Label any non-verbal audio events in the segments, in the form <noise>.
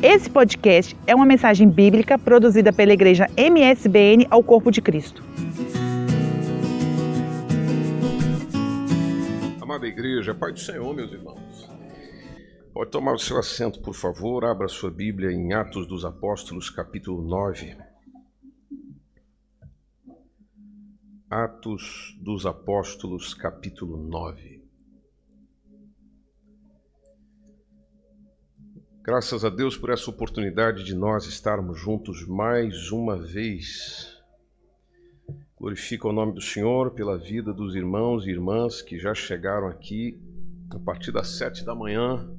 Esse podcast é uma mensagem bíblica produzida pela igreja MSBN ao Corpo de Cristo. Amada igreja, Pai do Senhor, meus irmãos. Pode tomar o seu assento, por favor. Abra sua Bíblia em Atos dos Apóstolos, capítulo 9. Atos dos Apóstolos, capítulo 9. Graças a Deus por essa oportunidade de nós estarmos juntos mais uma vez. Glorifico o nome do Senhor pela vida dos irmãos e irmãs que já chegaram aqui a partir das sete da manhã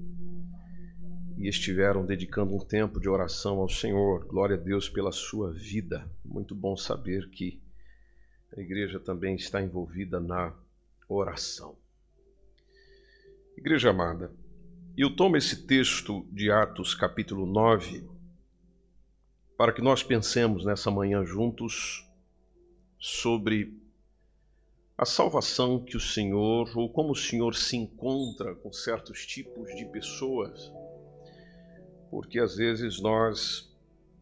e estiveram dedicando um tempo de oração ao Senhor. Glória a Deus pela sua vida. Muito bom saber que a igreja também está envolvida na oração. Igreja amada, eu tomo esse texto de Atos, capítulo 9, para que nós pensemos nessa manhã juntos sobre a salvação que o Senhor, ou como o Senhor se encontra com certos tipos de pessoas, porque às vezes nós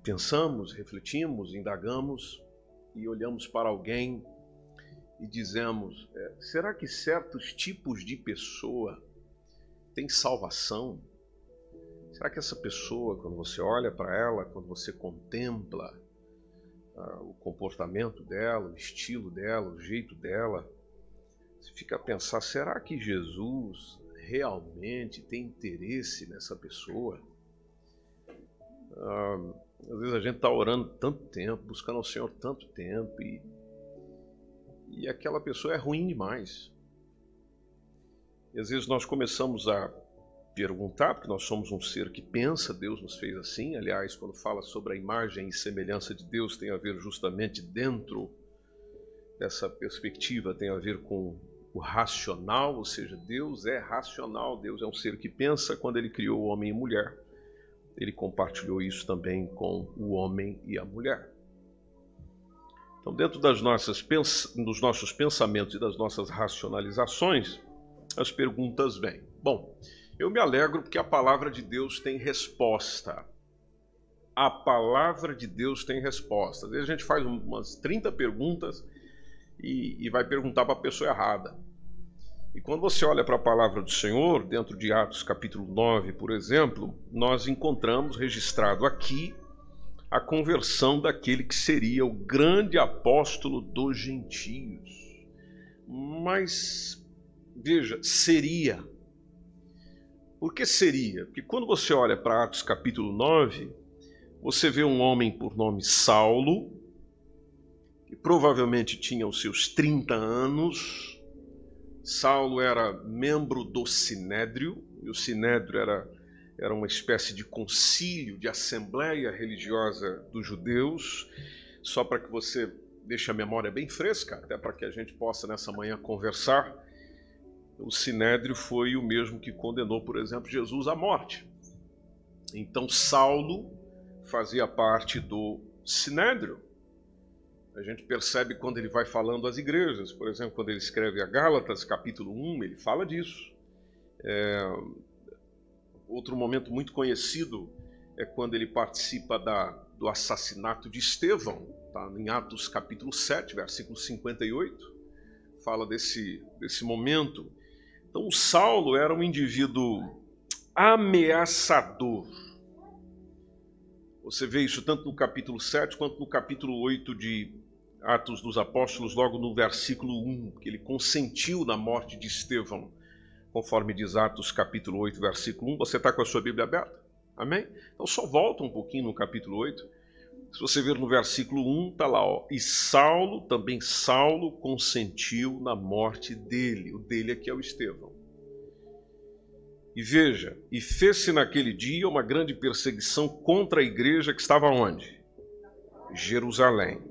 pensamos, refletimos, indagamos e olhamos para alguém e dizemos: é, será que certos tipos de pessoa tem salvação? Será que essa pessoa, quando você olha para ela, quando você contempla ah, o comportamento dela, o estilo dela, o jeito dela, você fica a pensar: será que Jesus realmente tem interesse nessa pessoa? Ah, às vezes a gente está orando tanto tempo, buscando ao Senhor tanto tempo e, e aquela pessoa é ruim demais. E às vezes nós começamos a perguntar, porque nós somos um ser que pensa, Deus nos fez assim. Aliás, quando fala sobre a imagem e semelhança de Deus, tem a ver justamente dentro dessa perspectiva, tem a ver com o racional, ou seja, Deus é racional, Deus é um ser que pensa quando ele criou o homem e mulher. Ele compartilhou isso também com o homem e a mulher. Então, dentro das nossas, dos nossos pensamentos e das nossas racionalizações, as perguntas vêm. Bom, eu me alegro porque a palavra de Deus tem resposta. A palavra de Deus tem resposta. Às vezes a gente faz umas 30 perguntas e, e vai perguntar para a pessoa errada. E quando você olha para a palavra do Senhor, dentro de Atos capítulo 9, por exemplo, nós encontramos registrado aqui a conversão daquele que seria o grande apóstolo dos gentios. Mas Veja, seria. Por que seria? Porque quando você olha para Atos capítulo 9, você vê um homem por nome Saulo, que provavelmente tinha os seus 30 anos. Saulo era membro do Sinédrio, e o Sinédrio era, era uma espécie de concílio, de assembleia religiosa dos judeus. Só para que você deixe a memória bem fresca, até para que a gente possa nessa manhã conversar o sinédrio foi o mesmo que condenou, por exemplo, Jesus à morte. Então Saulo fazia parte do sinédrio. A gente percebe quando ele vai falando às igrejas, por exemplo, quando ele escreve a Gálatas, capítulo 1, ele fala disso. É... Outro momento muito conhecido é quando ele participa da, do assassinato de Estevão, tá? em Atos capítulo 7, versículo 58, fala desse, desse momento. Então, Saulo era um indivíduo ameaçador. Você vê isso tanto no capítulo 7 quanto no capítulo 8 de Atos dos Apóstolos, logo no versículo 1, que ele consentiu na morte de Estevão, conforme diz Atos capítulo 8, versículo 1. Você está com a sua Bíblia aberta? Amém? Então só volta um pouquinho no capítulo 8 se você ver no versículo 1, está lá, ó, e Saulo, também Saulo, consentiu na morte dele. O dele aqui é o Estevão. E veja, e fez-se naquele dia uma grande perseguição contra a igreja que estava onde? Jerusalém.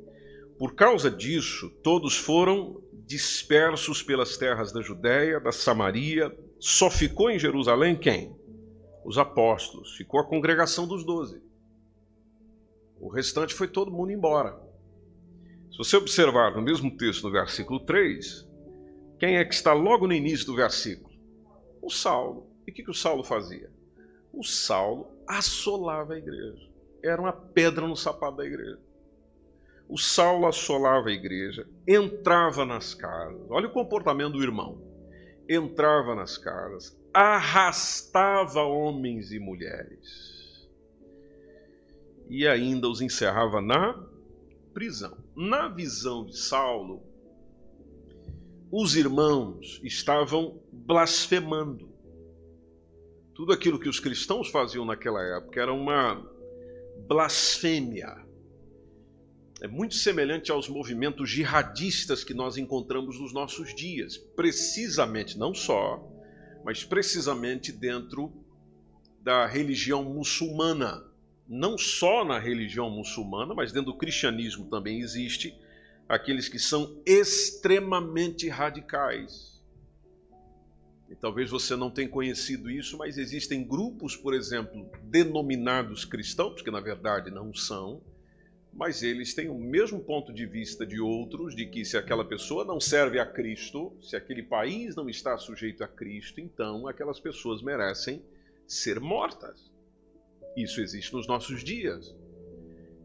Por causa disso, todos foram dispersos pelas terras da Judéia, da Samaria. Só ficou em Jerusalém quem? Os apóstolos. Ficou a congregação dos doze. O restante foi todo mundo embora. Se você observar no mesmo texto, no versículo 3, quem é que está logo no início do versículo? O Saulo. E o que, que o Saulo fazia? o Saulo assolava a igreja. Era uma pedra no sapato da igreja. O Saulo assolava a igreja, entrava nas casas. Olha o comportamento do irmão. Entrava nas casas, arrastava homens e mulheres. E ainda os encerrava na prisão. Na visão de Saulo, os irmãos estavam blasfemando. Tudo aquilo que os cristãos faziam naquela época era uma blasfêmia. É muito semelhante aos movimentos jihadistas que nós encontramos nos nossos dias, precisamente, não só, mas precisamente dentro da religião muçulmana. Não só na religião muçulmana, mas dentro do cristianismo também existe aqueles que são extremamente radicais. E talvez você não tenha conhecido isso, mas existem grupos, por exemplo, denominados cristãos, que na verdade não são, mas eles têm o mesmo ponto de vista de outros, de que se aquela pessoa não serve a Cristo, se aquele país não está sujeito a Cristo, então aquelas pessoas merecem ser mortas. Isso existe nos nossos dias.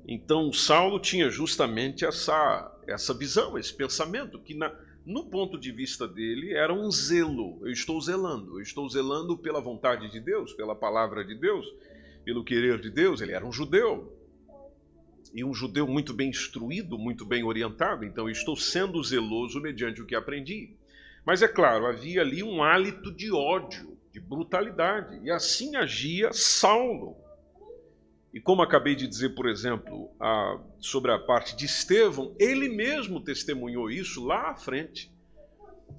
Então Saulo tinha justamente essa essa visão, esse pensamento que na, no ponto de vista dele era um zelo. Eu estou zelando, eu estou zelando pela vontade de Deus, pela palavra de Deus, pelo querer de Deus. Ele era um judeu. E um judeu muito bem instruído, muito bem orientado, então estou sendo zeloso mediante o que aprendi. Mas é claro, havia ali um hálito de ódio, de brutalidade, e assim agia Saulo. E como acabei de dizer, por exemplo, a, sobre a parte de Estevão, ele mesmo testemunhou isso lá à frente.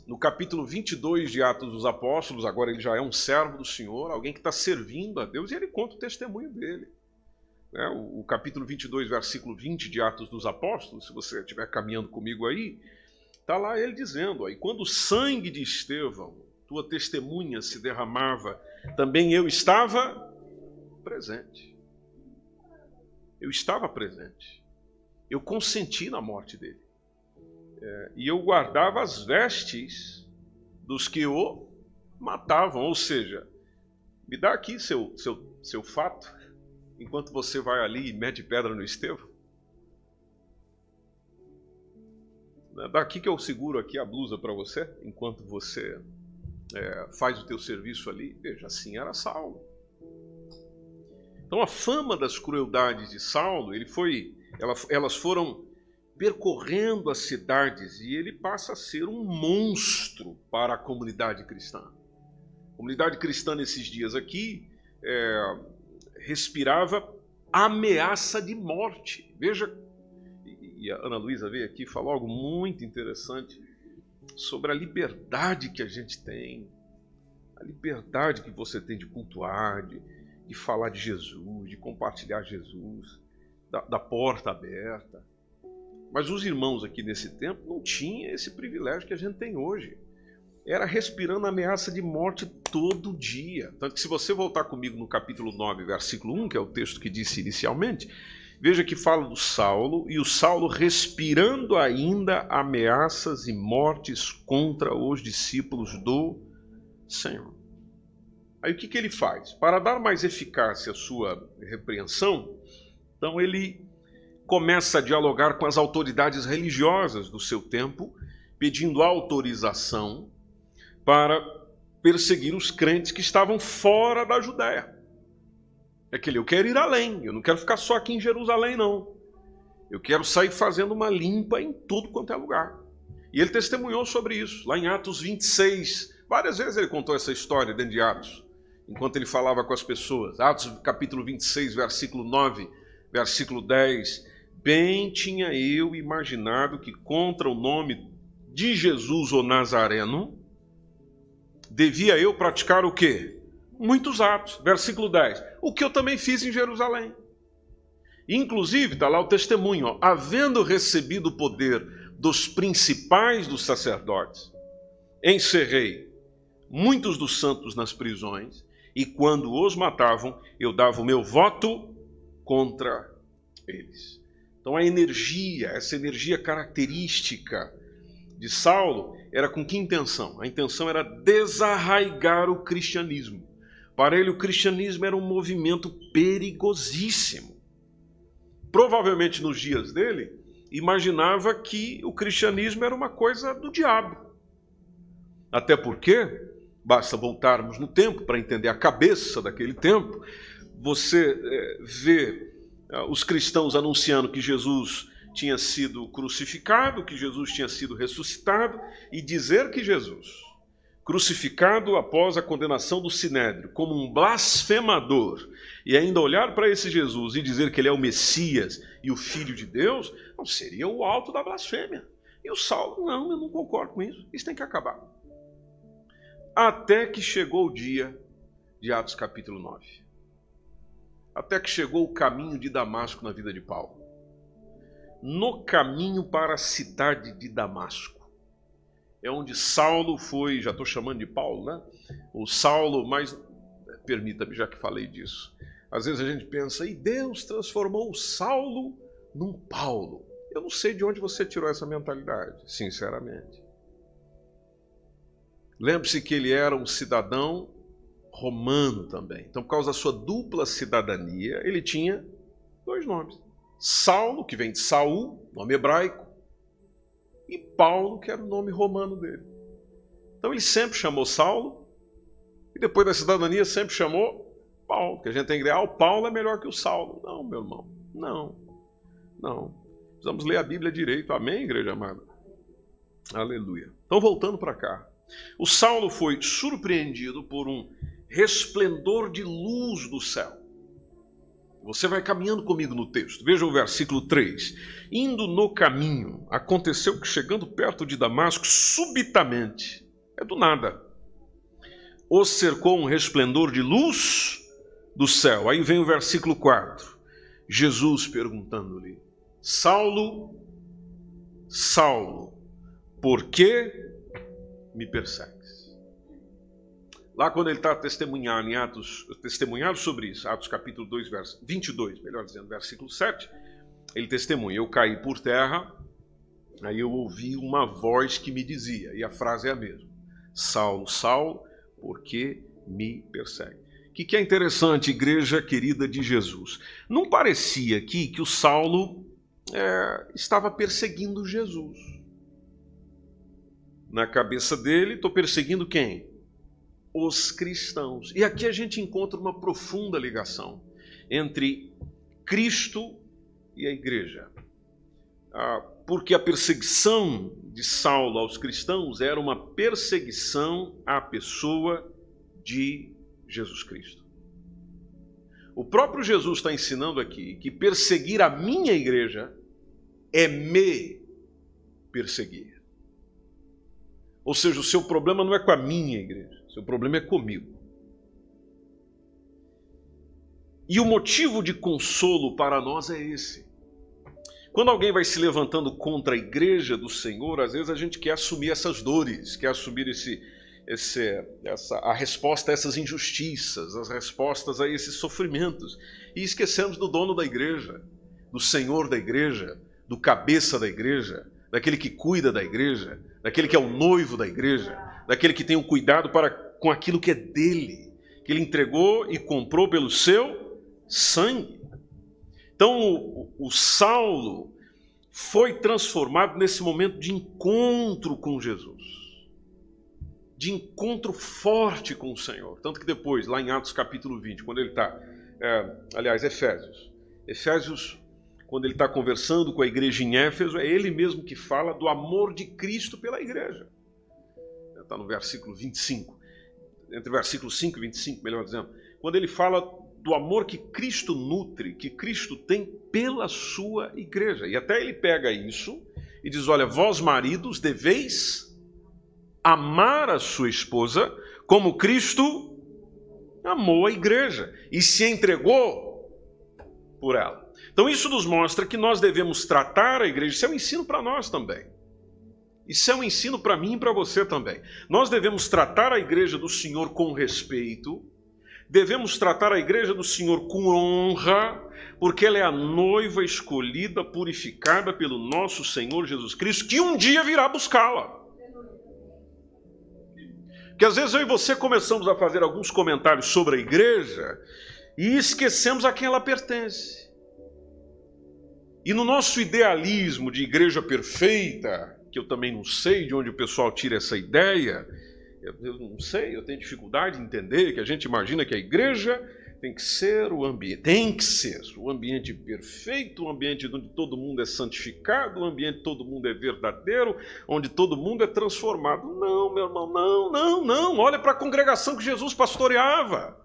No capítulo 22 de Atos dos Apóstolos, agora ele já é um servo do Senhor, alguém que está servindo a Deus, e ele conta o testemunho dele. É, o, o, capítulo 22, versículo 20 de Atos dos Apóstolos, se você estiver caminhando comigo aí, está lá ele dizendo: E quando o sangue de Estevão, tua testemunha, se derramava, também eu estava presente. Eu estava presente. Eu consenti na morte dele. É, e eu guardava as vestes dos que o matavam. Ou seja, me dá aqui seu, seu, seu fato, enquanto você vai ali e mete pedra no Estevão. É daqui que eu seguro aqui a blusa para você, enquanto você é, faz o teu serviço ali. Veja, assim era Saulo. Então a fama das crueldades de Saulo, ele foi, elas foram percorrendo as cidades e ele passa a ser um monstro para a comunidade cristã. A comunidade cristã nesses dias aqui é, respirava ameaça de morte. Veja, e a Ana Luísa veio aqui e falou algo muito interessante sobre a liberdade que a gente tem, a liberdade que você tem de cultuar, de, de falar de Jesus, de compartilhar Jesus, da, da porta aberta. Mas os irmãos aqui nesse tempo não tinham esse privilégio que a gente tem hoje. Era respirando ameaça de morte todo dia. Tanto que, se você voltar comigo no capítulo 9, versículo 1, que é o texto que disse inicialmente, veja que fala do Saulo, e o Saulo respirando ainda ameaças e mortes contra os discípulos do Senhor. Aí o que, que ele faz? Para dar mais eficácia à sua repreensão, então ele começa a dialogar com as autoridades religiosas do seu tempo, pedindo autorização para perseguir os crentes que estavam fora da Judéia. É que ele, eu quero ir além, eu não quero ficar só aqui em Jerusalém, não. Eu quero sair fazendo uma limpa em tudo quanto é lugar. E ele testemunhou sobre isso, lá em Atos 26. Várias vezes ele contou essa história dentro de Atos enquanto ele falava com as pessoas. Atos capítulo 26, versículo 9, versículo 10. Bem tinha eu imaginado que contra o nome de Jesus o Nazareno, devia eu praticar o quê? Muitos atos. Versículo 10. O que eu também fiz em Jerusalém. Inclusive, está lá o testemunho, ó, havendo recebido o poder dos principais dos sacerdotes, encerrei muitos dos santos nas prisões e quando os matavam, eu dava o meu voto contra eles. Então a energia, essa energia característica de Saulo, era com que intenção? A intenção era desarraigar o cristianismo, Para ele, o cristianismo era um movimento perigosíssimo. Provavelmente nos dias dele, imaginava que o cristianismo era uma coisa do diabo. Até porque, basta voltarmos no tempo para entender a cabeça daquele tempo, você é, vê é, os cristãos anunciando que Jesus tinha sido crucificado, que Jesus tinha sido ressuscitado, e dizer que Jesus, crucificado após a condenação do Sinédrio, como um blasfemador, e ainda olhar para esse Jesus e dizer que ele é o Messias e o Filho de Deus, não seria o alto da blasfêmia. E o Saulo, não, eu não concordo com isso, isso tem que acabar. Até que chegou o dia de Atos capítulo 9. Até que chegou o caminho de Damasco na vida de Paulo. No caminho para a cidade de Damasco é onde Saulo foi, já estou chamando de Paulo, né? O Saulo, mas permita-me, já que falei disso. Às vezes a gente pensa, e Deus transformou o Saulo num Paulo. Eu não sei de onde você tirou essa mentalidade, sinceramente. Lembre-se que ele era um cidadão romano também. Então, por causa da sua dupla cidadania, ele tinha dois nomes. Saulo, que vem de Saul, nome hebraico, e Paulo, que era o nome romano dele. Então ele sempre chamou Saulo, e depois da cidadania sempre chamou Paulo, que a gente tem que dizer, ah, o Paulo é melhor que o Saulo. Não, meu irmão, não, não. Precisamos ler a Bíblia direito, amém, igreja amada? Aleluia. Então, voltando para cá. O Saulo foi surpreendido por um resplendor de luz do céu. Você vai caminhando comigo no texto. Veja o versículo 3. Indo no caminho, aconteceu que chegando perto de Damasco, subitamente, é do nada, o cercou um resplendor de luz do céu. Aí vem o versículo 4. Jesus perguntando-lhe: Saulo, Saulo, por que me persegue? Lá quando ele está testemunhando em Atos, testemunhando sobre isso, Atos capítulo 2, verso 22, melhor dizendo, versículo 7, ele testemunha, eu caí por terra, aí eu ouvi uma voz que me dizia, e a frase é a mesma, Saulo, Saulo, por que me persegue? O que, que é interessante, igreja querida de Jesus? Não parecia aqui que o Saulo é, estava perseguindo Jesus. Na cabeça dele, estou perseguindo quem? os cristãos. E aqui a gente encontra uma profunda ligação entre Cristo e a igreja. Ah, porque a perseguição de Saulo aos cristãos era uma perseguição à pessoa de Jesus Cristo. O próprio Jesus está ensinando aqui que perseguir a minha igreja é me perseguir. Ou seja, o seu problema não é com a minha igreja. Seu problema é comigo. E o motivo de consolo para nós é esse. Quando alguém vai se levantando contra a igreja do Senhor, às vezes a gente quer assumir essas dores, quer assumir esse, esse, essa, a resposta a essas injustiças, as respostas a esses sofrimentos. E esquecemos do dono da igreja, do Senhor da igreja, do cabeça da igreja, daquele que cuida da igreja, daquele que é o noivo da igreja, daquele que tem o cuidado para com aquilo que é dele, que ele entregou e comprou pelo seu sangue. Então, o, o Saulo foi transformado nesse momento de encontro com Jesus, de encontro forte com o Senhor. Tanto que depois, lá em Atos capítulo 20, quando ele está, é, aliás, Efésios, Efésios, quando ele está conversando com a igreja em Éfeso, é ele mesmo que fala do amor de Cristo pela igreja está no versículo 25, entre o versículo 5 e 25, melhor dizendo, quando ele fala do amor que Cristo nutre, que Cristo tem pela sua igreja. E até ele pega isso e diz: Olha, vós maridos deveis amar a sua esposa como Cristo amou a igreja e se entregou por ela. Então isso nos mostra que nós devemos tratar a igreja, isso é um ensino para nós também. Isso é um ensino para mim e para você também. Nós devemos tratar a igreja do Senhor com respeito, devemos tratar a igreja do Senhor com honra, porque ela é a noiva escolhida, purificada pelo nosso Senhor Jesus Cristo, que um dia virá buscá-la. Porque às vezes eu e você começamos a fazer alguns comentários sobre a igreja e esquecemos a quem ela pertence. E no nosso idealismo de igreja perfeita, que eu também não sei de onde o pessoal tira essa ideia, eu não sei, eu tenho dificuldade de entender que a gente imagina que a igreja tem que ser o ambiente, tem que ser o ambiente perfeito, o ambiente onde todo mundo é santificado, o ambiente onde todo mundo é verdadeiro, onde todo mundo é transformado. Não, meu irmão, não, não, não. Olha para a congregação que Jesus pastoreava.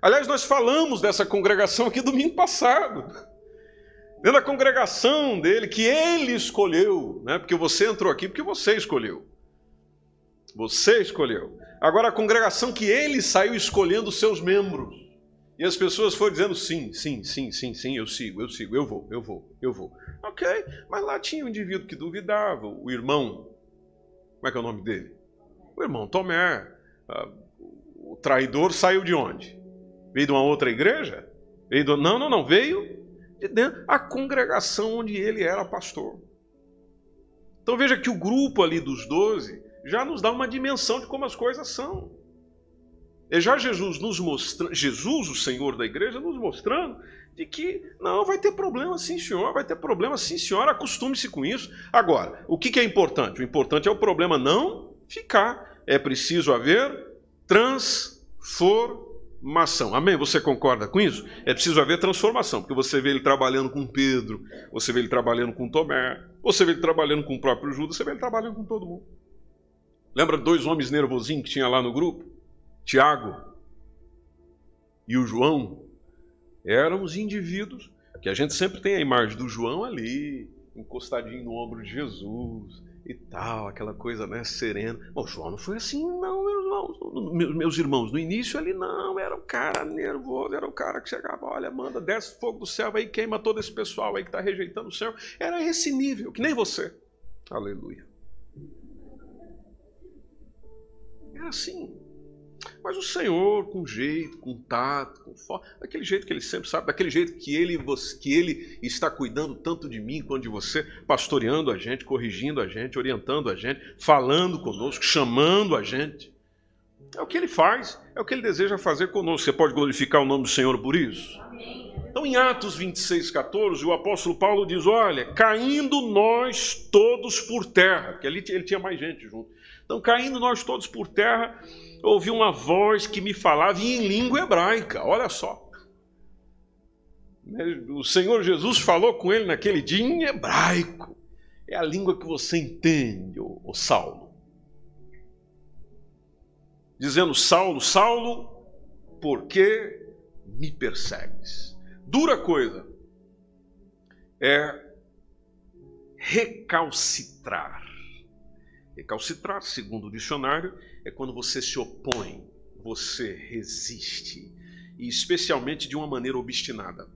Aliás, nós falamos dessa congregação aqui domingo passado. Dentro da congregação dele, que ele escolheu, né? porque você entrou aqui porque você escolheu. Você escolheu. Agora, a congregação que ele saiu escolhendo os seus membros. E as pessoas foram dizendo sim, sim, sim, sim, sim, eu sigo, eu sigo, eu vou, eu vou, eu vou. Ok, mas lá tinha um indivíduo que duvidava, o irmão, como é que é o nome dele? O irmão Tomé. Ah, o traidor saiu de onde? Veio de uma outra igreja? Veio do... Não, não, não, veio de dentro a congregação onde ele era pastor. Então veja que o grupo ali dos doze já nos dá uma dimensão de como as coisas são. É já Jesus nos mostrando, Jesus, o Senhor da igreja, nos mostrando de que não vai ter problema sim, senhor, vai ter problema sim, senhor, acostume-se com isso. Agora, o que é importante? O importante é o problema não ficar. É preciso haver transformação. Amém? Você concorda com isso? É preciso haver transformação, porque você vê ele trabalhando com Pedro, você vê ele trabalhando com Tomé, você vê ele trabalhando com o próprio Judas, você vê ele trabalhando com todo mundo. Lembra dois homens nervosinhos que tinha lá no grupo? Tiago e o João eram os indivíduos que a gente sempre tem a imagem do João ali, encostadinho no ombro de Jesus e tal, aquela coisa né, serena. O João não foi assim, não, meus irmãos. Meus irmãos, no início ele não, era um cara nervoso, era o um cara que chegava, olha, manda, desce fogo do céu aí, queima todo esse pessoal aí que está rejeitando o Senhor. Era esse nível, que nem você. Aleluia. Era assim. Mas o Senhor, com jeito, com tato, com força, daquele jeito que Ele sempre sabe, daquele jeito que ele, que ele está cuidando tanto de mim quanto de você, pastoreando a gente, corrigindo a gente, orientando a gente, falando conosco, chamando a gente. É o que Ele faz, é o que Ele deseja fazer conosco. Você pode glorificar o nome do Senhor por isso? Então, em Atos 26, 14, o apóstolo Paulo diz: Olha, caindo nós todos por terra, porque ali ele tinha mais gente junto. Então, caindo nós todos por terra, ouvi uma voz que me falava em língua hebraica. Olha só. O Senhor Jesus falou com ele naquele dia em hebraico. É a língua que você entende, o Saulo. Dizendo, Saulo, Saulo, por que me persegues? Dura coisa é recalcitrar. Recalcitrar, segundo o dicionário, é quando você se opõe, você resiste, e especialmente de uma maneira obstinada.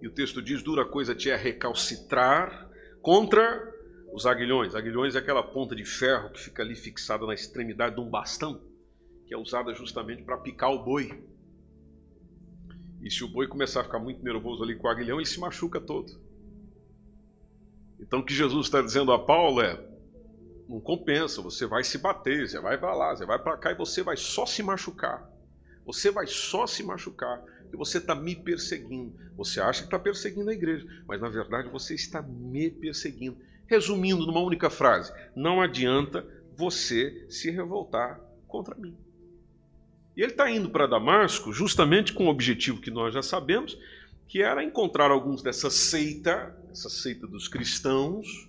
E o texto diz: dura coisa te é recalcitrar contra os aguilhões. Aguilhões é aquela ponta de ferro que fica ali fixada na extremidade de um bastão, que é usada justamente para picar o boi. E se o boi começar a ficar muito nervoso ali com o aguilhão, ele se machuca todo. Então o que Jesus está dizendo a Paulo é: não compensa, você vai se bater, você vai para lá, você vai para cá e você vai só se machucar. Você vai só se machucar porque você está me perseguindo. Você acha que está perseguindo a igreja, mas na verdade você está me perseguindo. Resumindo numa única frase, não adianta você se revoltar contra mim. E ele está indo para Damasco justamente com o objetivo que nós já sabemos, que era encontrar alguns dessa seita, essa seita dos cristãos,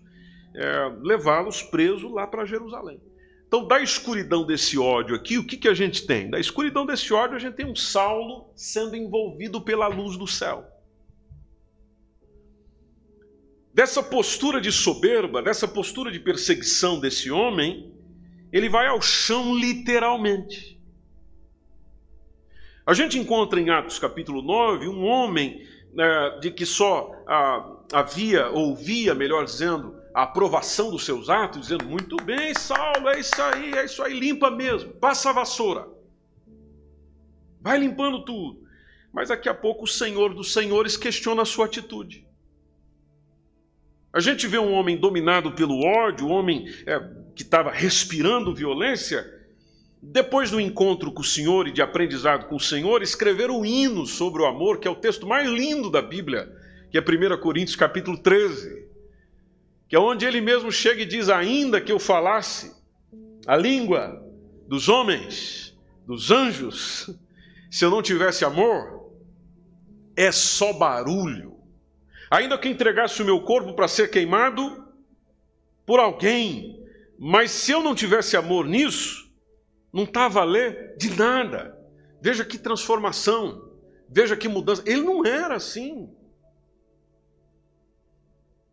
é, levá-los presos lá para Jerusalém. Então, da escuridão desse ódio aqui, o que, que a gente tem? Da escuridão desse ódio, a gente tem um Saulo sendo envolvido pela luz do céu. Dessa postura de soberba, dessa postura de perseguição desse homem, ele vai ao chão literalmente. A gente encontra em Atos capítulo 9 um homem né, de que só ah, havia, ouvia, melhor dizendo, a aprovação dos seus atos, dizendo: Muito bem, Saulo, é isso aí, é isso aí, limpa mesmo, passa a vassoura, vai limpando tudo. Mas daqui a pouco o Senhor dos Senhores questiona a sua atitude. A gente vê um homem dominado pelo ódio, um homem é, que estava respirando violência, depois do encontro com o Senhor e de aprendizado com o Senhor, escrever um hino sobre o amor, que é o texto mais lindo da Bíblia, que é 1 Coríntios capítulo 13, que é onde ele mesmo chega e diz: Ainda que eu falasse a língua dos homens, dos anjos, se eu não tivesse amor, é só barulho. Ainda que entregasse o meu corpo para ser queimado por alguém, mas se eu não tivesse amor nisso, não está a valer de nada. Veja que transformação, veja que mudança. Ele não era assim.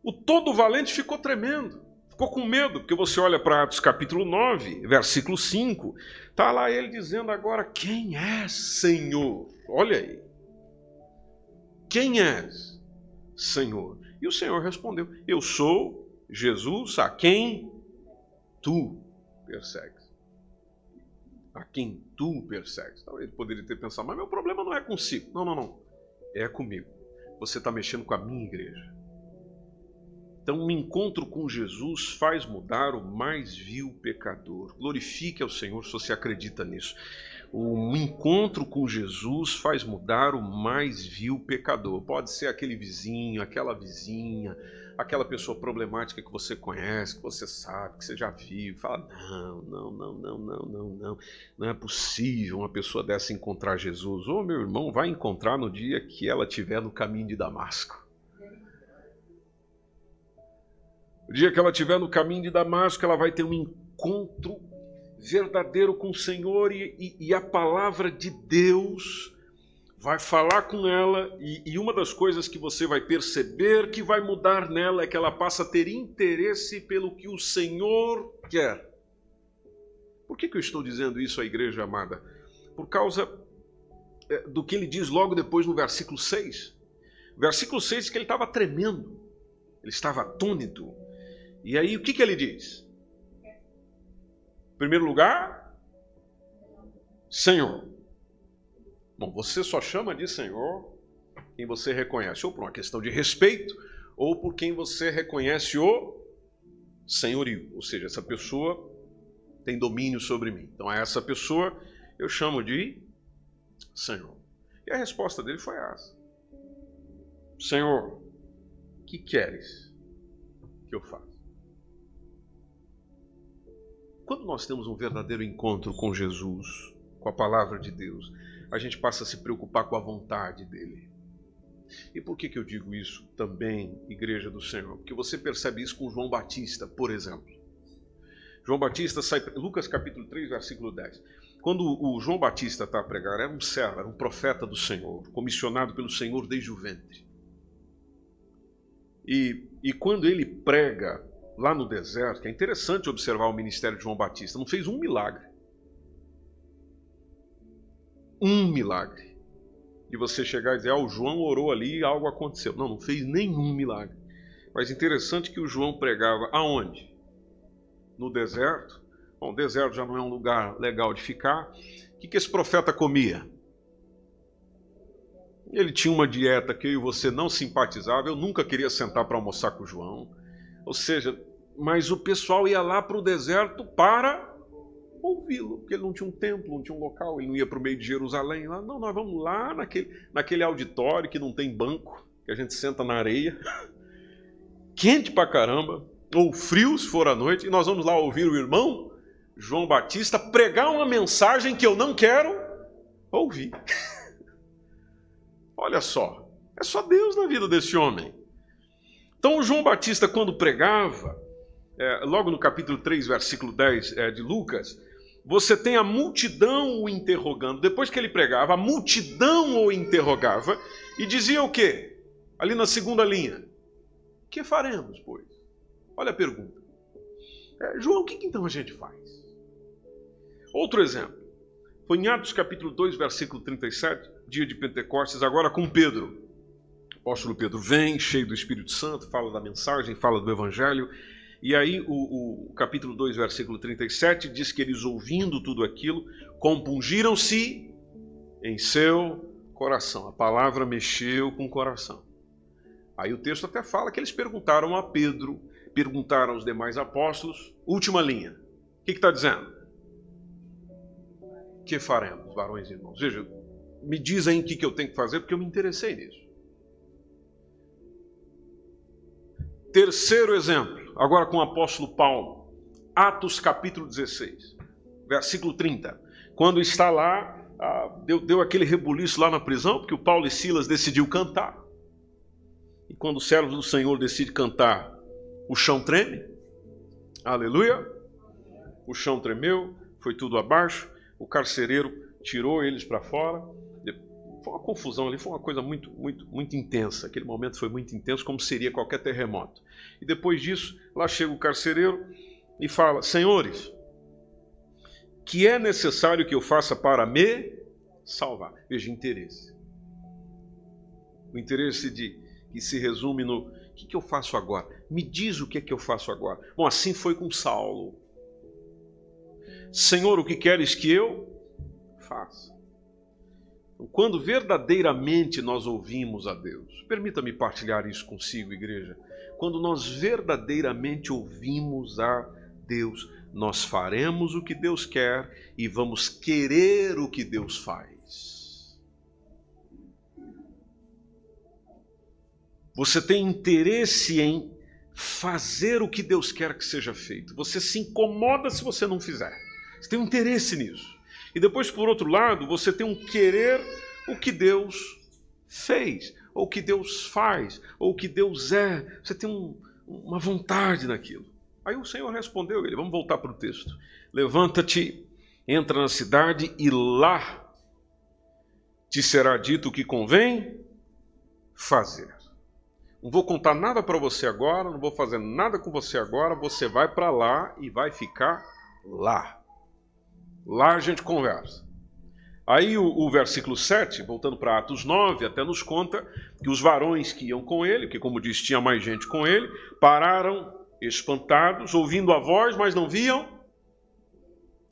O todo valente ficou tremendo, ficou com medo, porque você olha para Atos capítulo 9, versículo 5, está lá ele dizendo agora: Quem é Senhor? Olha aí. Quem és, Senhor? E o Senhor respondeu: Eu sou Jesus a quem tu persegues. A quem tu persegues. Então ele poderia ter pensado, mas meu problema não é consigo. Não, não, não. É comigo. Você está mexendo com a minha igreja. Então, um encontro com Jesus faz mudar o mais vil pecador. Glorifique ao Senhor se você acredita nisso. Um encontro com Jesus faz mudar o mais vil pecador. Pode ser aquele vizinho, aquela vizinha, aquela pessoa problemática que você conhece, que você sabe, que você já viu. Fala: não, não, não, não, não, não, não. Não é possível uma pessoa dessa encontrar Jesus. Oh, meu irmão, vai encontrar no dia que ela estiver no caminho de Damasco. O dia que ela estiver no caminho de Damasco, ela vai ter um encontro verdadeiro com o Senhor e, e, e a palavra de Deus vai falar com ela. E, e uma das coisas que você vai perceber que vai mudar nela é que ela passa a ter interesse pelo que o Senhor quer. Por que, que eu estou dizendo isso à igreja amada? Por causa é, do que ele diz logo depois no versículo 6. Versículo 6 que ele estava tremendo, ele estava atônito. E aí o que, que ele diz? Em primeiro lugar, Senhor. Bom, você só chama de Senhor quem você reconhece, ou por uma questão de respeito, ou por quem você reconhece o senhorio. Ou seja, essa pessoa tem domínio sobre mim. Então, a essa pessoa eu chamo de Senhor. E a resposta dele foi essa: Senhor, que queres que eu faça? Quando nós temos um verdadeiro encontro com Jesus, com a palavra de Deus, a gente passa a se preocupar com a vontade dele. E por que, que eu digo isso também, Igreja do Senhor? Porque você percebe isso com João Batista, por exemplo. João Batista sai, Lucas capítulo 3, versículo 10. Quando o João Batista está a pregar, era um servo, era um profeta do Senhor, comissionado pelo Senhor desde o ventre. E, e quando ele prega lá no deserto, é interessante observar o ministério de João Batista, não fez um milagre. Um milagre. E você chegar e dizer, ah, o João orou ali e algo aconteceu. Não, não fez nenhum milagre. Mas interessante que o João pregava aonde? No deserto. Bom, o deserto já não é um lugar legal de ficar. O que, que esse profeta comia? Ele tinha uma dieta que eu e você não simpatizava. Eu nunca queria sentar para almoçar com o João. Ou seja, mas o pessoal ia lá para o deserto para ouvi-lo, porque ele não tinha um templo, não tinha um local, ele não ia para o meio de Jerusalém. Lá, não, nós vamos lá naquele, naquele auditório que não tem banco, que a gente senta na areia, <laughs> quente pra caramba, ou frio se for à noite, e nós vamos lá ouvir o irmão João Batista pregar uma mensagem que eu não quero ouvir. <laughs> Olha só, é só Deus na vida desse homem. Então, João Batista, quando pregava, é, logo no capítulo 3, versículo 10 é, de Lucas, você tem a multidão o interrogando. Depois que ele pregava, a multidão o interrogava e dizia o quê? Ali na segunda linha: Que faremos, pois? Olha a pergunta. É, João, o que, que então a gente faz? Outro exemplo. Foi em Atos capítulo 2, versículo 37, dia de Pentecostes, agora com Pedro apóstolo Pedro vem, cheio do Espírito Santo, fala da mensagem, fala do Evangelho. E aí, o, o capítulo 2, versículo 37, diz que eles, ouvindo tudo aquilo, compungiram-se em seu coração. A palavra mexeu com o coração. Aí o texto até fala que eles perguntaram a Pedro, perguntaram aos demais apóstolos, última linha. O que está dizendo? que faremos, varões e irmãos? Veja, me diz aí o que eu tenho que fazer, porque eu me interessei nisso. Terceiro exemplo, agora com o apóstolo Paulo, Atos capítulo 16, versículo 30. Quando está lá, ah, deu, deu aquele rebuliço lá na prisão, porque o Paulo e Silas decidiu cantar. E quando os servos do Senhor decidem cantar, o chão treme. Aleluia. O chão tremeu, foi tudo abaixo. O carcereiro tirou eles para fora. Foi uma confusão ali, foi uma coisa muito, muito, muito intensa. Aquele momento foi muito intenso, como seria qualquer terremoto. E depois disso, lá chega o carcereiro e fala: Senhores, que é necessário que eu faça para me salvar? Veja, interesse. O interesse de que se resume no o que, que eu faço agora? Me diz o que é que eu faço agora. Bom, assim foi com Saulo. Senhor, o que queres que eu faça? Quando verdadeiramente nós ouvimos a Deus, permita-me partilhar isso consigo, igreja. Quando nós verdadeiramente ouvimos a Deus, nós faremos o que Deus quer e vamos querer o que Deus faz. Você tem interesse em fazer o que Deus quer que seja feito. Você se incomoda se você não fizer. Você tem um interesse nisso. E depois, por outro lado, você tem um querer o que Deus fez, ou o que Deus faz, ou o que Deus é. Você tem um, uma vontade naquilo. Aí o Senhor respondeu ele. Vamos voltar para o texto. Levanta-te, entra na cidade e lá te será dito o que convém fazer. Não vou contar nada para você agora, não vou fazer nada com você agora. Você vai para lá e vai ficar lá. Lá a gente conversa. Aí o, o versículo 7, voltando para Atos 9, até nos conta que os varões que iam com ele, que como diz, tinha mais gente com ele, pararam espantados, ouvindo a voz, mas não viam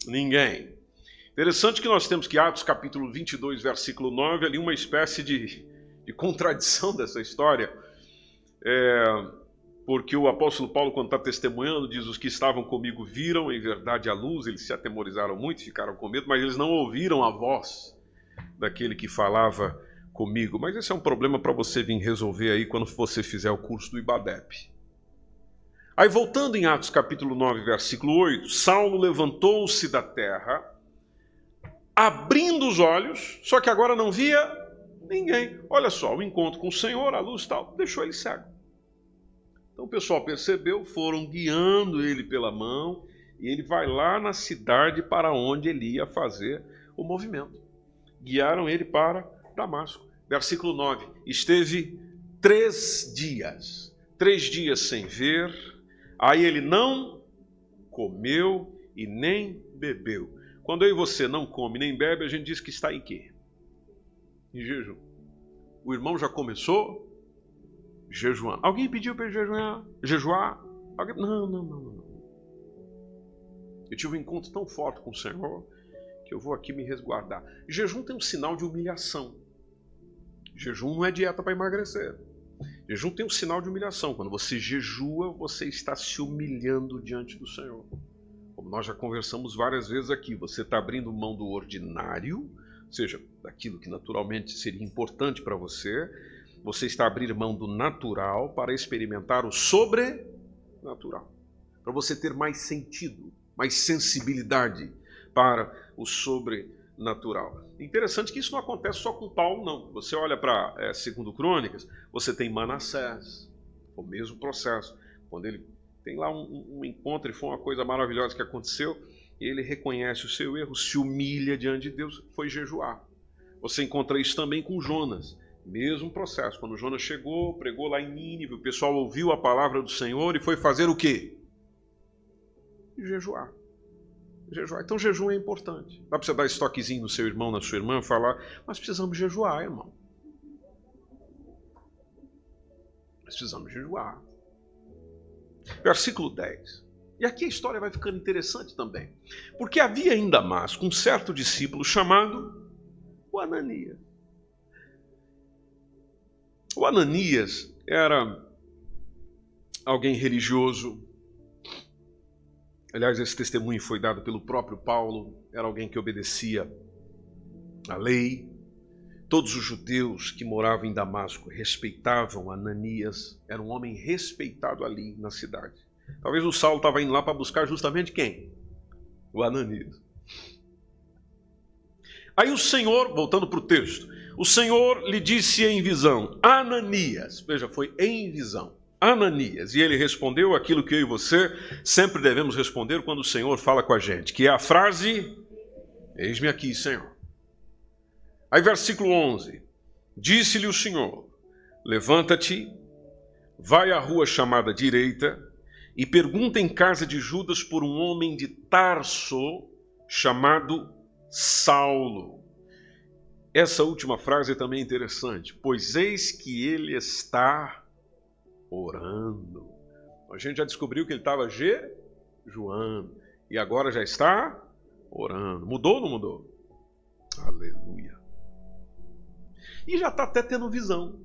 ninguém. Interessante que nós temos que Atos capítulo 22, versículo 9, ali uma espécie de, de contradição dessa história é, porque o apóstolo Paulo, quando está testemunhando, diz: Os que estavam comigo viram em verdade a luz, eles se atemorizaram muito, ficaram com medo, mas eles não ouviram a voz daquele que falava comigo. Mas esse é um problema para você vir resolver aí quando você fizer o curso do IBADEP. Aí, voltando em Atos capítulo 9, versículo 8, Saulo levantou-se da terra, abrindo os olhos, só que agora não via ninguém. Olha só, o encontro com o Senhor, a luz tal, deixou ele cego. Então o pessoal percebeu, foram guiando ele pela mão e ele vai lá na cidade para onde ele ia fazer o movimento. Guiaram ele para Damasco. Versículo 9: Esteve três dias, três dias sem ver, aí ele não comeu e nem bebeu. Quando eu e você não come nem bebe, a gente diz que está em quê? Em jejum. O irmão já começou jejuando. Alguém pediu para jejuar? jejuar? Alguém... Não, não, não, não. Eu tive um encontro tão forte com o Senhor que eu vou aqui me resguardar. Jejum tem um sinal de humilhação. Jejum não é dieta para emagrecer. Jejum tem um sinal de humilhação. Quando você jejua, você está se humilhando diante do Senhor. Como nós já conversamos várias vezes aqui, você está abrindo mão do ordinário, ou seja, daquilo que naturalmente seria importante para você, você está abrindo mão do natural para experimentar o sobrenatural. Para você ter mais sentido, mais sensibilidade para o sobrenatural. Interessante que isso não acontece só com Paulo, não. Você olha para é, segundo Crônicas, você tem Manassés, o mesmo processo. Quando ele tem lá um, um encontro e foi uma coisa maravilhosa que aconteceu, ele reconhece o seu erro, se humilha diante de Deus, foi jejuar. Você encontra isso também com Jonas. Mesmo processo. Quando Jonas chegou, pregou lá em Nínive, o pessoal ouviu a palavra do Senhor e foi fazer o quê? Jejuar. Jejuar. Então, jejum é importante. Dá para você dar estoquezinho no seu irmão, na sua irmã, falar, mas precisamos jejuar, irmão. Nós precisamos jejuar. Versículo 10. E aqui a história vai ficando interessante também. Porque havia em Damasco um certo discípulo chamado o Ananias. O Ananias era alguém religioso, Aliás, esse testemunho foi dado pelo próprio Paulo, era alguém que obedecia à lei. Todos os judeus que moravam em Damasco respeitavam Ananias, era um homem respeitado ali na cidade. Talvez o Saulo estava indo lá para buscar justamente quem? O Ananias. Aí o Senhor, voltando para o texto, o Senhor lhe disse em visão: Ananias, veja, foi em visão. Ananias, e ele respondeu aquilo que eu e você sempre devemos responder quando o Senhor fala com a gente, que é a frase: Eis-me aqui, Senhor. Aí, versículo 11: Disse-lhe o Senhor: Levanta-te, vai à rua chamada direita e pergunta em casa de Judas por um homem de Tarso chamado Saulo. Essa última frase é também interessante, pois eis que ele está orando. A gente já descobriu que ele estava jejuando e agora já está orando. Mudou ou não mudou? Aleluia. E já está até tendo visão.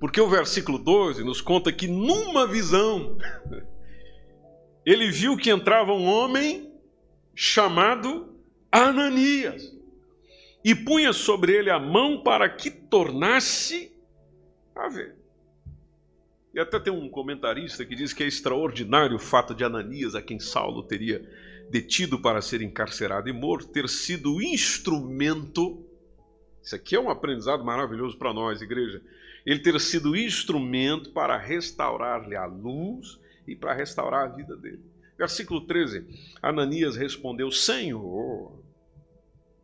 Porque o versículo 12 nos conta que numa visão <laughs> ele viu que entrava um homem chamado Ananias e punha sobre ele a mão para que tornasse a ver. E até tem um comentarista que diz que é extraordinário o fato de Ananias, a quem Saulo teria detido para ser encarcerado e morto, ter sido instrumento. Isso aqui é um aprendizado maravilhoso para nós, igreja. Ele ter sido instrumento para restaurar-lhe a luz e para restaurar a vida dele. Versículo 13: Ananias respondeu: Senhor.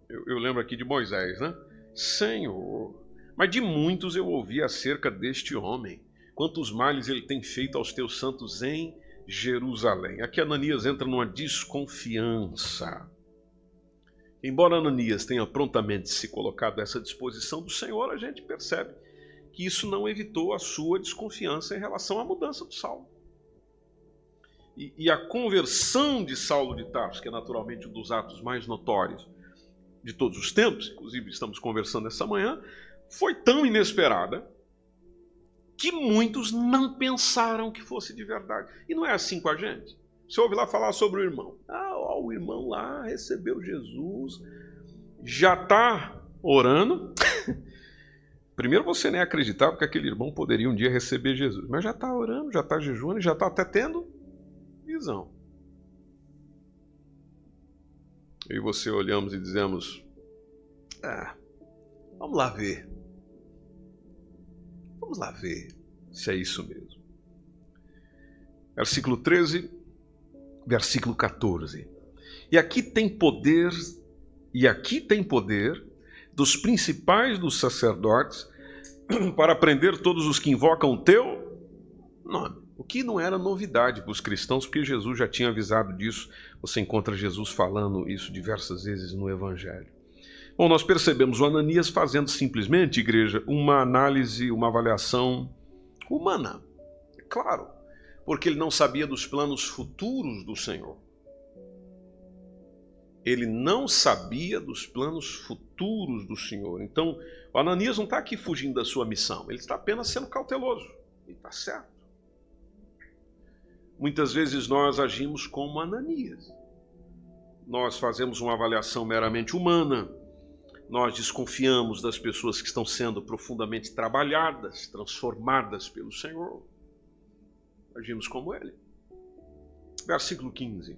Eu, eu lembro aqui de Moisés, né? Senhor. Mas de muitos eu ouvi acerca deste homem quantos males ele tem feito aos teus santos em Jerusalém. Aqui Ananias entra numa desconfiança. Embora Ananias tenha prontamente se colocado a essa disposição do Senhor, a gente percebe que isso não evitou a sua desconfiança em relação à mudança do Saulo. E, e a conversão de Saulo de Tarso, que é naturalmente um dos atos mais notórios de todos os tempos, inclusive estamos conversando essa manhã, foi tão inesperada que muitos não pensaram que fosse de verdade. E não é assim com a gente. Você ouve lá falar sobre o irmão. Ah, ó, o irmão lá recebeu Jesus, já está orando. <laughs> Primeiro você nem acreditava que aquele irmão poderia um dia receber Jesus, mas já está orando, já está jejuando, já está até tendo visão. Eu e você olhamos e dizemos: Ah, vamos lá ver. Vamos lá ver se é isso mesmo. Versículo 13, versículo 14. E aqui tem poder, e aqui tem poder dos principais dos sacerdotes para prender todos os que invocam o teu nome. O que não era novidade para os cristãos, porque Jesus já tinha avisado disso. Você encontra Jesus falando isso diversas vezes no Evangelho. Bom, nós percebemos o Ananias fazendo simplesmente, igreja, uma análise, uma avaliação humana. É claro, porque ele não sabia dos planos futuros do Senhor. Ele não sabia dos planos futuros do Senhor. Então, o Ananias não está aqui fugindo da sua missão, ele está apenas sendo cauteloso. E está certo. Muitas vezes nós agimos como Ananias. Nós fazemos uma avaliação meramente humana nós desconfiamos das pessoas que estão sendo profundamente trabalhadas, transformadas pelo Senhor. Agimos como ele. Versículo 15.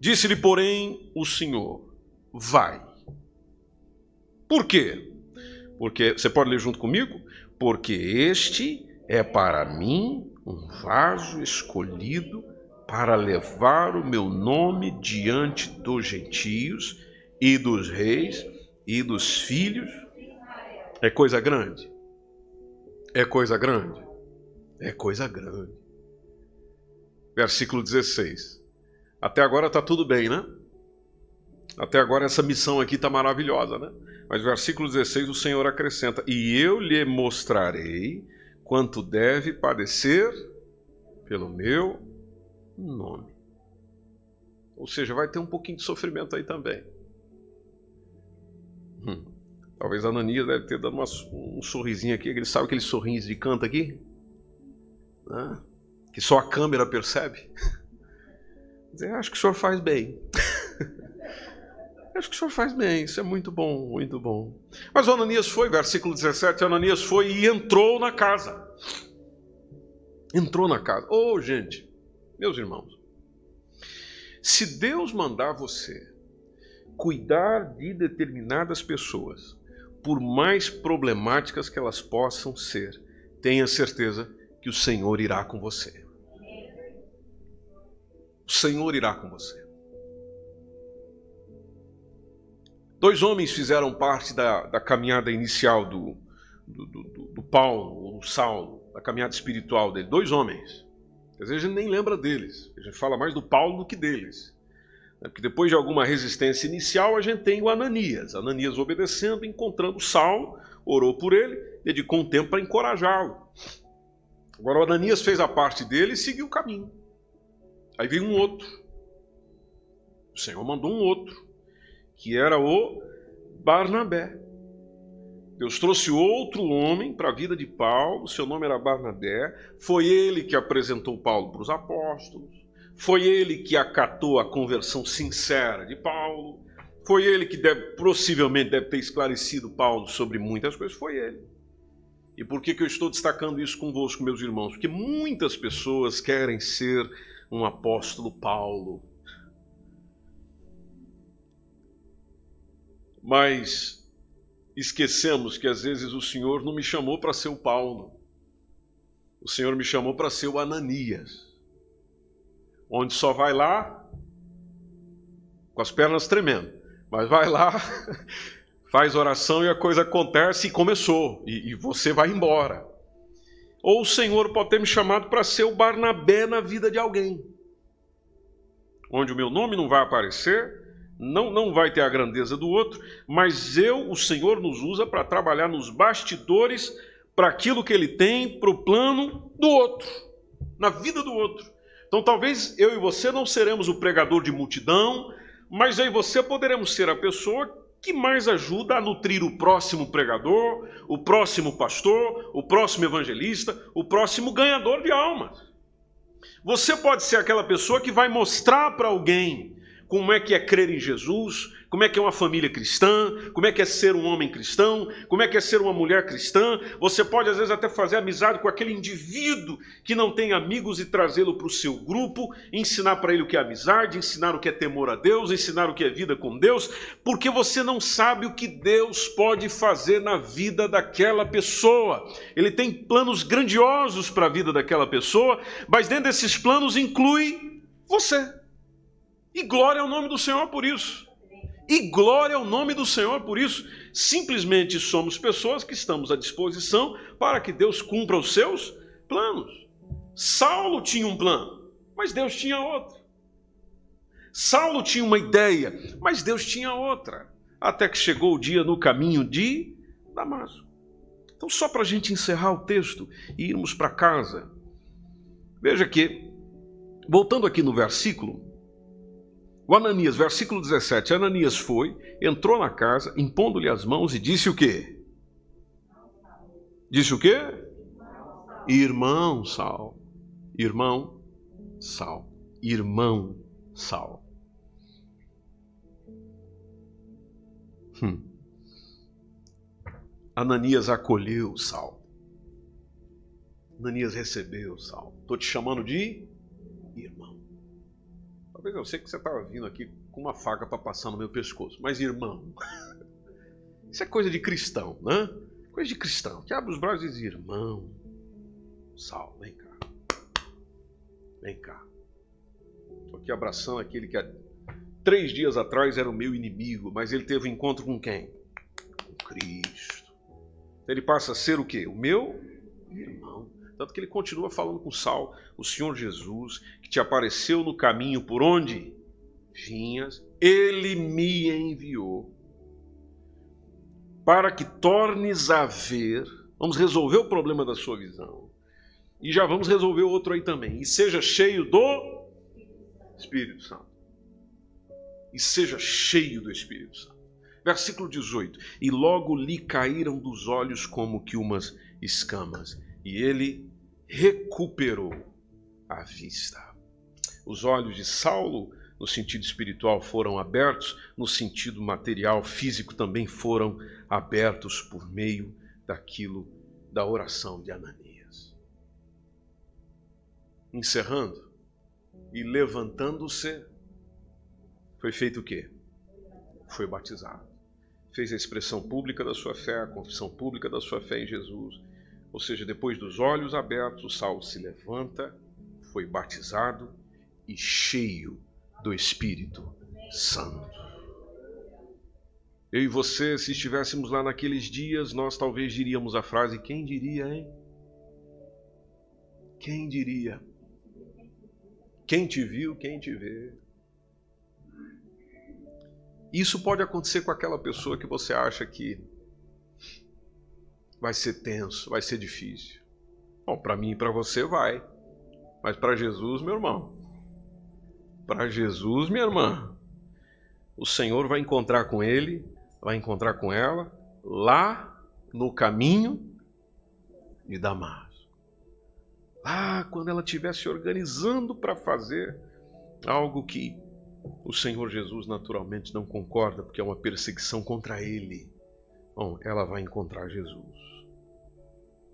Disse-lhe, porém, o Senhor: Vai. Por quê? Porque, você pode ler junto comigo? Porque este é para mim um vaso escolhido para levar o meu nome diante dos gentios e dos reis e dos filhos é coisa grande. É coisa grande. É coisa grande. Versículo 16. Até agora está tudo bem, né? Até agora essa missão aqui está maravilhosa, né? Mas versículo 16 o Senhor acrescenta: E eu lhe mostrarei quanto deve padecer pelo meu nome. Ou seja, vai ter um pouquinho de sofrimento aí também. Hum. Talvez a Ananias deve ter dado uma, um sorrisinho aqui. Ele sabe aquele sorriso de canto aqui? Né? Que só a câmera percebe. <laughs> Acho que o senhor faz bem. <laughs> acho que o senhor faz bem, isso é muito bom, muito bom. Mas o Ananias foi, versículo 17, Ananias foi e entrou na casa. Entrou na casa. Oh, gente, meus irmãos, se Deus mandar você cuidar de determinadas pessoas, por mais problemáticas que elas possam ser, tenha certeza que o Senhor irá com você. O Senhor irá com você. Dois homens fizeram parte da, da caminhada inicial do, do, do, do Paulo, ou do Saulo, da caminhada espiritual dele. Dois homens. Às vezes a gente nem lembra deles. A gente fala mais do Paulo do que deles. Né? Porque depois de alguma resistência inicial, a gente tem o Ananias. Ananias obedecendo, encontrando Saulo, orou por ele, dedicou um tempo para encorajá-lo. Agora o Ananias fez a parte dele e seguiu o caminho. Aí veio um outro. O Senhor mandou um outro, que era o Barnabé. Deus trouxe outro homem para a vida de Paulo, seu nome era Barnabé. Foi ele que apresentou Paulo para os apóstolos. Foi ele que acatou a conversão sincera de Paulo. Foi ele que deve, possivelmente deve ter esclarecido Paulo sobre muitas coisas. Foi ele. E por que, que eu estou destacando isso convosco, meus irmãos? Porque muitas pessoas querem ser um apóstolo Paulo. Mas esquecemos que às vezes o Senhor não me chamou para ser o Paulo. O Senhor me chamou para ser o Ananias. Onde só vai lá com as pernas tremendo. Mas vai lá <laughs> faz oração e a coisa acontece e começou, e, e você vai embora. Ou o Senhor pode ter me chamado para ser o Barnabé na vida de alguém, onde o meu nome não vai aparecer, não, não vai ter a grandeza do outro, mas eu, o Senhor, nos usa para trabalhar nos bastidores para aquilo que Ele tem, para o plano do outro, na vida do outro. Então talvez eu e você não seremos o pregador de multidão, mas eu e você poderemos ser a pessoa que mais ajuda a nutrir o próximo pregador, o próximo pastor, o próximo evangelista, o próximo ganhador de almas. Você pode ser aquela pessoa que vai mostrar para alguém como é que é crer em Jesus, como é que é uma família cristã, como é que é ser um homem cristão, como é que é ser uma mulher cristã. Você pode, às vezes, até fazer amizade com aquele indivíduo que não tem amigos e trazê-lo para o seu grupo, ensinar para ele o que é amizade, ensinar o que é temor a Deus, ensinar o que é vida com Deus, porque você não sabe o que Deus pode fazer na vida daquela pessoa. Ele tem planos grandiosos para a vida daquela pessoa, mas dentro desses planos inclui você. E glória ao nome do Senhor por isso. E glória ao nome do Senhor por isso. Simplesmente somos pessoas que estamos à disposição para que Deus cumpra os seus planos. Saulo tinha um plano, mas Deus tinha outro. Saulo tinha uma ideia, mas Deus tinha outra. Até que chegou o dia no caminho de Damasco. Então, só para a gente encerrar o texto e irmos para casa, veja que, voltando aqui no versículo, o Ananias, versículo 17: Ananias foi, entrou na casa, impondo-lhe as mãos e disse o quê? Disse o quê? Irmão Sal. Irmão Sal. Irmão Sal. Hum. Ananias acolheu Sal. Ananias recebeu Sal. Estou te chamando de irmão. Talvez eu sei que você estava vindo aqui com uma faca para passar no meu pescoço. Mas, irmão, <laughs> isso é coisa de cristão, né? Coisa de cristão. Que abre os braços e diz, irmão, Sal, vem cá. Vem cá. Estou aqui abraçando aquele que há três dias atrás era o meu inimigo, mas ele teve um encontro com quem? Com Cristo. Ele passa a ser o quê? O meu irmão. Tanto que ele continua falando com Sal, o Senhor Jesus, que te apareceu no caminho por onde vinhas, ele me enviou para que tornes a ver. Vamos resolver o problema da sua visão. E já vamos resolver outro aí também. E seja cheio do Espírito Santo. E seja cheio do Espírito Santo. Versículo 18: E logo lhe caíram dos olhos como que umas escamas, e ele recuperou a vista. Os olhos de Saulo, no sentido espiritual, foram abertos, no sentido material, físico, também foram abertos por meio daquilo da oração de Ananias. Encerrando e levantando-se, foi feito o quê? Foi batizado. Fez a expressão pública da sua fé, a confissão pública da sua fé em Jesus. Ou seja, depois dos olhos abertos, Saulo se levanta, foi batizado e cheio do Espírito Santo. Eu e você, se estivéssemos lá naqueles dias, nós talvez diríamos a frase: quem diria, hein? Quem diria? Quem te viu, quem te vê. Isso pode acontecer com aquela pessoa que você acha que vai ser tenso, vai ser difícil. Bom, para mim e para você vai. Mas para Jesus, meu irmão, para Jesus, minha irmã, o Senhor vai encontrar com ele, vai encontrar com ela lá no caminho de Damasco. Lá quando ela estiver se organizando para fazer algo que o Senhor Jesus naturalmente não concorda, porque é uma perseguição contra ele. Bom, ela vai encontrar Jesus.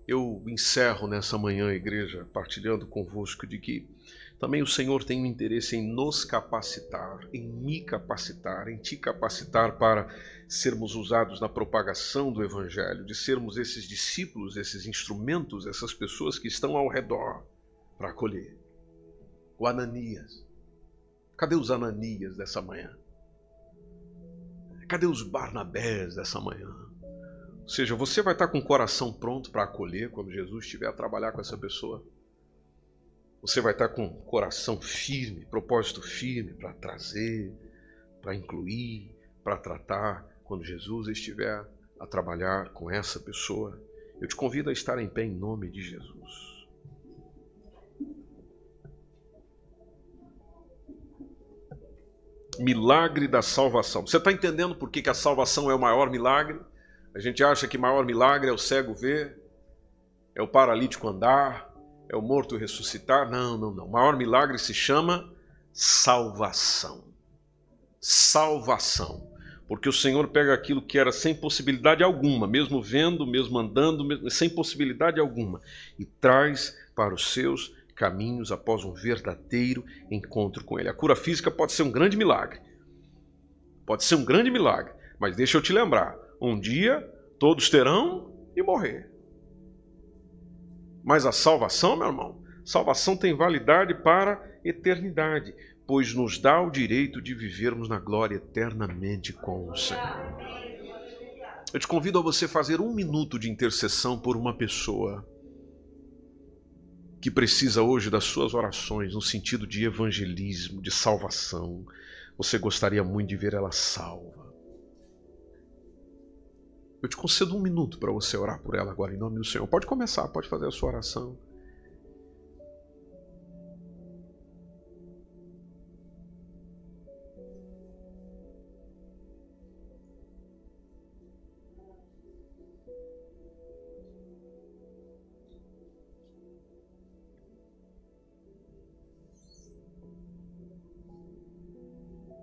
Eu encerro nessa manhã, igreja, partilhando convosco de que também o Senhor tem um interesse em nos capacitar, em me capacitar, em te capacitar para sermos usados na propagação do Evangelho, de sermos esses discípulos, esses instrumentos, essas pessoas que estão ao redor para acolher. O Ananias. Cadê os Ananias dessa manhã? Cadê os Barnabés dessa manhã? Ou seja, você vai estar com o coração pronto para acolher quando Jesus estiver a trabalhar com essa pessoa. Você vai estar com coração firme, propósito firme para trazer, para incluir, para tratar quando Jesus estiver a trabalhar com essa pessoa. Eu te convido a estar em pé em nome de Jesus. Milagre da salvação. Você está entendendo por que, que a salvação é o maior milagre? A gente acha que maior milagre é o cego ver, é o paralítico andar, é o morto ressuscitar. Não, não, não. O maior milagre se chama salvação. Salvação. Porque o Senhor pega aquilo que era sem possibilidade alguma, mesmo vendo, mesmo andando, sem possibilidade alguma, e traz para os seus caminhos após um verdadeiro encontro com Ele. A cura física pode ser um grande milagre. Pode ser um grande milagre. Mas deixa eu te lembrar: um dia todos terão e morrer. Mas a salvação, meu irmão, salvação tem validade para eternidade, pois nos dá o direito de vivermos na glória eternamente com o Senhor. Eu te convido a você fazer um minuto de intercessão por uma pessoa que precisa hoje das suas orações no sentido de evangelismo, de salvação. Você gostaria muito de ver ela salva. Eu te concedo um minuto para você orar por ela agora, em nome do Senhor. Pode começar, pode fazer a sua oração.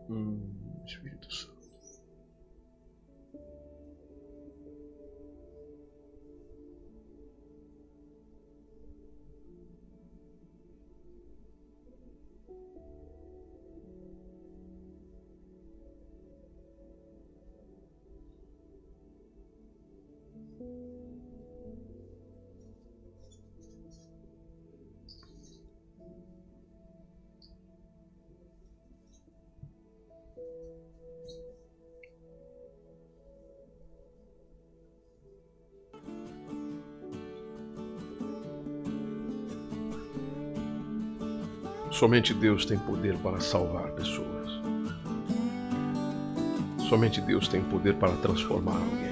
Hum, Espírito Santo. Somente Deus tem poder para salvar pessoas. Somente Deus tem poder para transformar alguém.